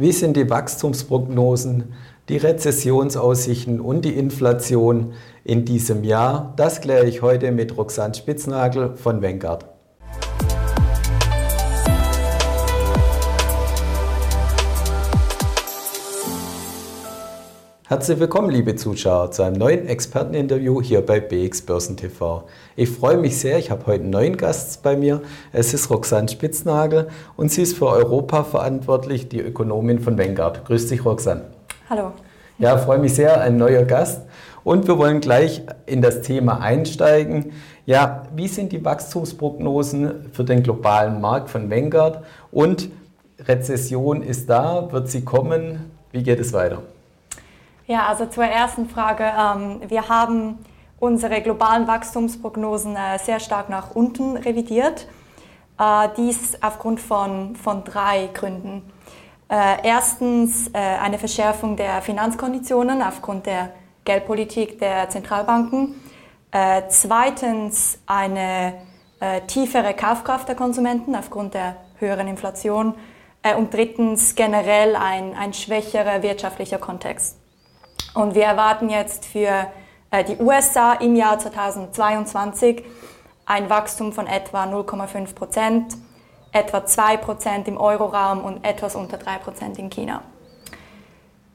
Wie sind die Wachstumsprognosen, die Rezessionsaussichten und die Inflation in diesem Jahr? Das kläre ich heute mit Roxanne Spitznagel von Vanguard. Herzlich willkommen, liebe Zuschauer, zu einem neuen Experteninterview hier bei BX Börsen TV. Ich freue mich sehr, ich habe heute einen neuen Gast bei mir. Es ist Roxanne Spitznagel und sie ist für Europa verantwortlich, die Ökonomin von Vanguard. Grüß dich, Roxanne. Hallo. Ja, freue mich sehr, ein neuer Gast. Und wir wollen gleich in das Thema einsteigen. Ja, wie sind die Wachstumsprognosen für den globalen Markt von Vanguard? Und Rezession ist da, wird sie kommen? Wie geht es weiter? Ja, also zur ersten Frage. Ähm, wir haben unsere globalen Wachstumsprognosen äh, sehr stark nach unten revidiert. Äh, dies aufgrund von, von drei Gründen. Äh, erstens eine Verschärfung der Finanzkonditionen aufgrund der Geldpolitik der Zentralbanken. Zweitens eine tiefere Kaufkraft der Konsumenten aufgrund der höheren Inflation. Und drittens generell ein, ein schwächerer wirtschaftlicher Kontext. Und wir erwarten jetzt für äh, die USA im Jahr 2022 ein Wachstum von etwa 0,5 Prozent, etwa 2 Prozent im Euroraum und etwas unter 3 Prozent in China.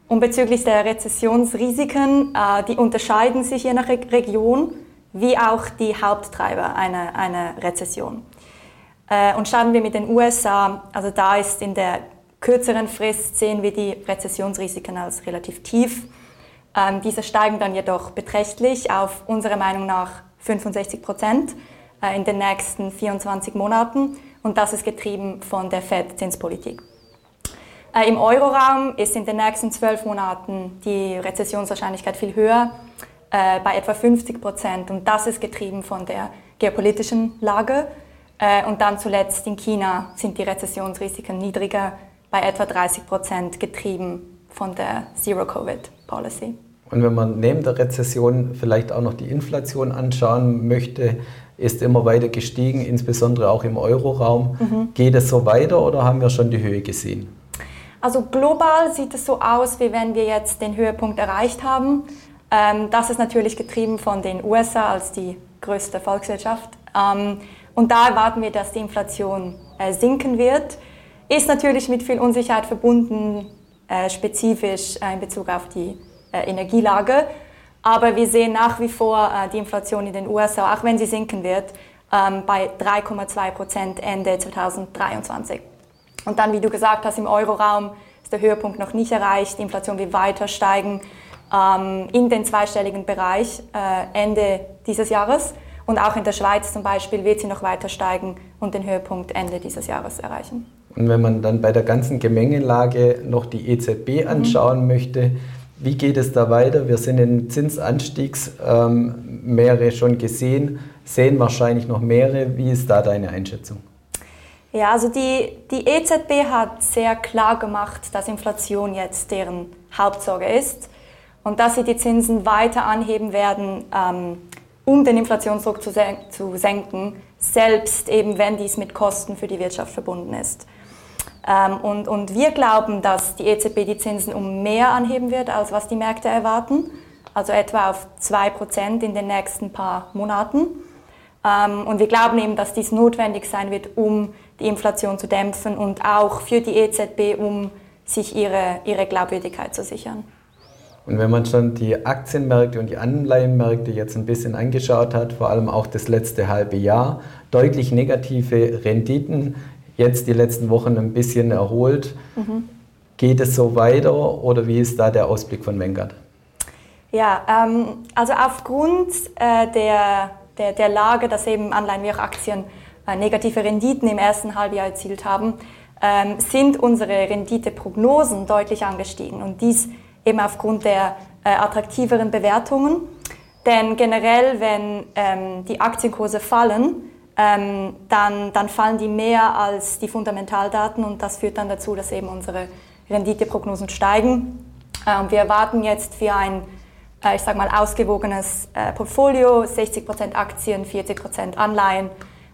Und bezüglich der Rezessionsrisiken, äh, die unterscheiden sich je nach Region, wie auch die Haupttreiber einer, einer Rezession. Äh, und starten wir mit den USA, also da ist in der kürzeren Frist sehen wir die Rezessionsrisiken als relativ tief. Ähm, diese steigen dann jedoch beträchtlich auf unserer Meinung nach 65 Prozent äh, in den nächsten 24 Monaten und das ist getrieben von der Fed-Zinspolitik. Äh, Im Euroraum ist in den nächsten zwölf Monaten die Rezessionswahrscheinlichkeit viel höher, äh, bei etwa 50 Prozent und das ist getrieben von der geopolitischen Lage. Äh, und dann zuletzt in China sind die Rezessionsrisiken niedriger, bei etwa 30 Prozent getrieben von der Zero-Covid-Policy. Und wenn man neben der Rezession vielleicht auch noch die Inflation anschauen möchte, ist immer weiter gestiegen, insbesondere auch im Euroraum. Mhm. Geht es so weiter oder haben wir schon die Höhe gesehen? Also global sieht es so aus, wie wenn wir jetzt den Höhepunkt erreicht haben. Ähm, das ist natürlich getrieben von den USA als die größte Volkswirtschaft. Ähm, und da erwarten wir, dass die Inflation äh, sinken wird. Ist natürlich mit viel Unsicherheit verbunden, spezifisch äh, in Bezug auf die äh, Energielage. Aber wir sehen nach wie vor äh, die Inflation in den USA, auch wenn sie sinken wird, ähm, bei 3,2 Prozent Ende 2023. Und dann, wie du gesagt hast, im Euroraum ist der Höhepunkt noch nicht erreicht. Die Inflation wird weiter steigen ähm, in den zweistelligen Bereich äh, Ende dieses Jahres. Und auch in der Schweiz zum Beispiel wird sie noch weiter steigen und den Höhepunkt Ende dieses Jahres erreichen. Und wenn man dann bei der ganzen Gemengelage noch die EZB anschauen mhm. möchte, wie geht es da weiter? Wir sind in Zinsanstiegsmeere ähm, schon gesehen, sehen wahrscheinlich noch mehrere. Wie ist da deine Einschätzung? Ja, also die, die EZB hat sehr klar gemacht, dass Inflation jetzt deren Hauptsorge ist und dass sie die Zinsen weiter anheben werden, ähm, um den Inflationsdruck zu, sen zu senken, selbst eben wenn dies mit Kosten für die Wirtschaft verbunden ist. Ähm, und, und wir glauben, dass die EZB die Zinsen um mehr anheben wird, als was die Märkte erwarten, also etwa auf 2% in den nächsten paar Monaten. Ähm, und wir glauben eben, dass dies notwendig sein wird, um die Inflation zu dämpfen und auch für die EZB, um sich ihre, ihre Glaubwürdigkeit zu sichern. Und wenn man schon die Aktienmärkte und die Anleihenmärkte jetzt ein bisschen angeschaut hat, vor allem auch das letzte halbe Jahr, deutlich negative Renditen jetzt die letzten Wochen ein bisschen erholt. Mhm. Geht es so weiter oder wie ist da der Ausblick von Vanguard? Ja, ähm, also aufgrund äh, der, der, der Lage, dass eben Anleihen wie auch Aktien äh, negative Renditen im ersten Halbjahr erzielt haben, ähm, sind unsere Renditeprognosen deutlich angestiegen und dies eben aufgrund der äh, attraktiveren Bewertungen. Denn generell, wenn ähm, die Aktienkurse fallen, ähm, dann, dann fallen die mehr als die Fundamentaldaten und das führt dann dazu, dass eben unsere Renditeprognosen steigen. Ähm, wir erwarten jetzt für ein, äh, ich sage mal, ausgewogenes äh, Portfolio, 60% Aktien, 40% Anleihen,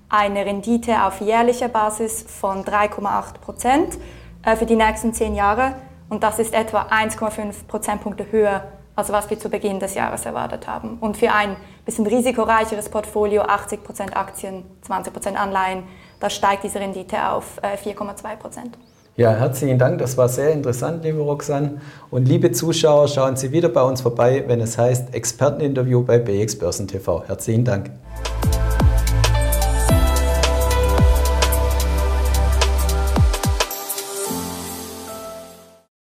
eine Rendite auf jährlicher Basis von 3,8%. äh, für die nächsten zehn Jahre. Und das ist etwa 1,5 Prozentpunkte höher, als was wir zu Beginn des Jahres erwartet haben. Und für ein bisschen risikoreicheres Portfolio, 80 Prozent Aktien, 20 Prozent Anleihen, da steigt diese Rendite auf 4,2 Prozent. Ja, herzlichen Dank. Das war sehr interessant, liebe Roxanne. Und liebe Zuschauer, schauen Sie wieder bei uns vorbei, wenn es heißt Experteninterview bei BX Börsen TV. Herzlichen Dank.